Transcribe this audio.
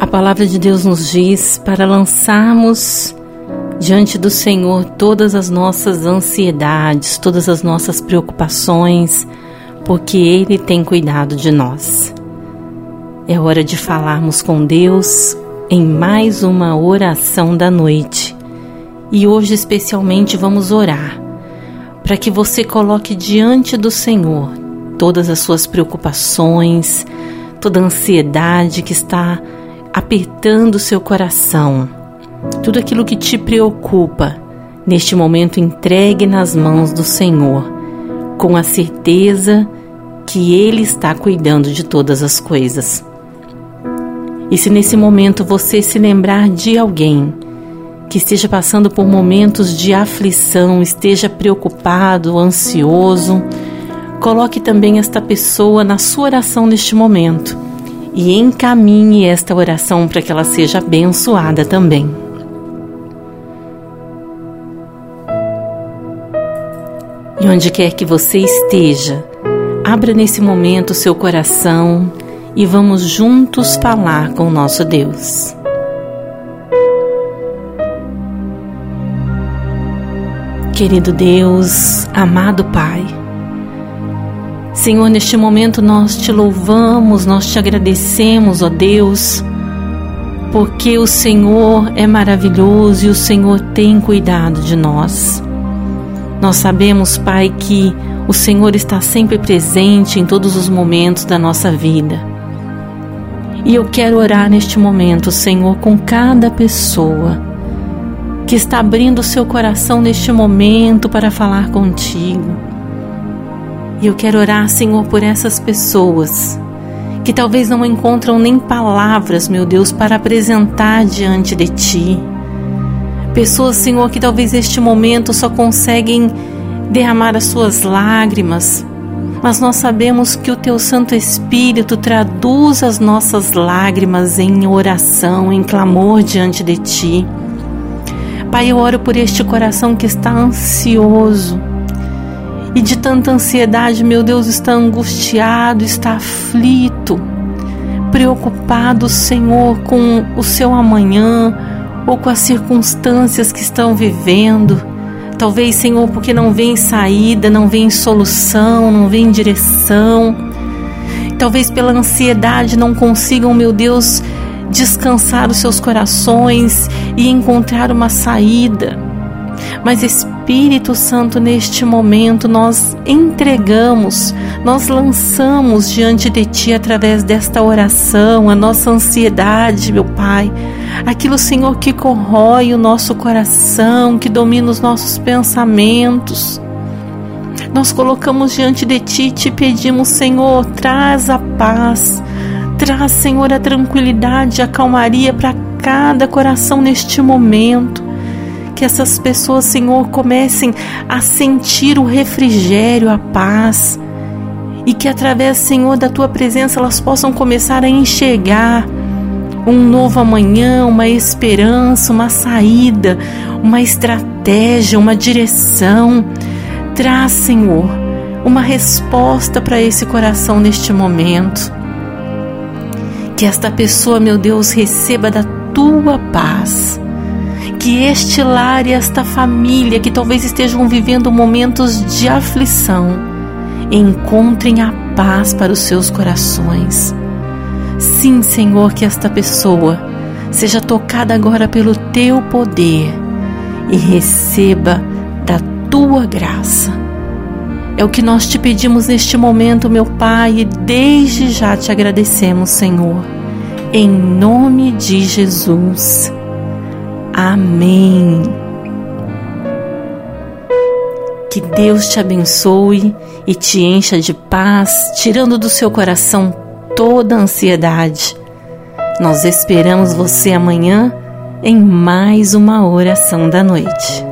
A palavra de Deus nos diz para lançarmos diante do Senhor todas as nossas ansiedades, todas as nossas preocupações, porque Ele tem cuidado de nós. É hora de falarmos com Deus em mais uma oração da noite. E hoje, especialmente, vamos orar para que você coloque diante do Senhor todas as suas preocupações, toda a ansiedade que está apertando seu coração. Tudo aquilo que te preocupa, neste momento entregue nas mãos do Senhor, com a certeza que Ele está cuidando de todas as coisas. E se nesse momento você se lembrar de alguém que esteja passando por momentos de aflição, esteja preocupado, ansioso, coloque também esta pessoa na sua oração neste momento e encaminhe esta oração para que ela seja abençoada também. E onde quer que você esteja, abra nesse momento seu coração e vamos juntos falar com o nosso Deus. Querido Deus, amado Pai, Senhor, neste momento nós te louvamos, nós te agradecemos, ó Deus, porque o Senhor é maravilhoso e o Senhor tem cuidado de nós. Nós sabemos, Pai, que o Senhor está sempre presente em todos os momentos da nossa vida. E eu quero orar neste momento, Senhor, com cada pessoa que está abrindo seu coração neste momento para falar contigo e eu quero orar, Senhor, por essas pessoas que talvez não encontram nem palavras, meu Deus, para apresentar diante de Ti. Pessoas, Senhor, que talvez neste momento só conseguem derramar as suas lágrimas, mas nós sabemos que o Teu Santo Espírito traduz as nossas lágrimas em oração, em clamor diante de Ti. Pai, eu oro por este coração que está ansioso, e de tanta ansiedade, meu Deus, está angustiado, está aflito, preocupado, Senhor, com o seu amanhã ou com as circunstâncias que estão vivendo. Talvez, Senhor, porque não vem saída, não vem solução, não vem direção. Talvez pela ansiedade não consigam, meu Deus, descansar os seus corações e encontrar uma saída. Mas Espírito Santo, neste momento nós entregamos, nós lançamos diante de Ti através desta oração a nossa ansiedade, meu Pai, aquilo, Senhor, que corrói o nosso coração, que domina os nossos pensamentos. Nós colocamos diante de Ti e te pedimos, Senhor, traz a paz, traz, Senhor, a tranquilidade, a calmaria para cada coração neste momento que essas pessoas, Senhor, comecem a sentir o refrigério, a paz, e que através, Senhor, da tua presença elas possam começar a enxergar um novo amanhã, uma esperança, uma saída, uma estratégia, uma direção. Traz, Senhor, uma resposta para esse coração neste momento. Que esta pessoa, meu Deus, receba da tua paz que este lar e esta família que talvez estejam vivendo momentos de aflição encontrem a paz para os seus corações. Sim, Senhor, que esta pessoa seja tocada agora pelo teu poder e receba da tua graça. É o que nós te pedimos neste momento, meu Pai, e desde já te agradecemos, Senhor. Em nome de Jesus. Amém. Que Deus te abençoe e te encha de paz, tirando do seu coração toda a ansiedade. Nós esperamos você amanhã em mais uma oração da noite.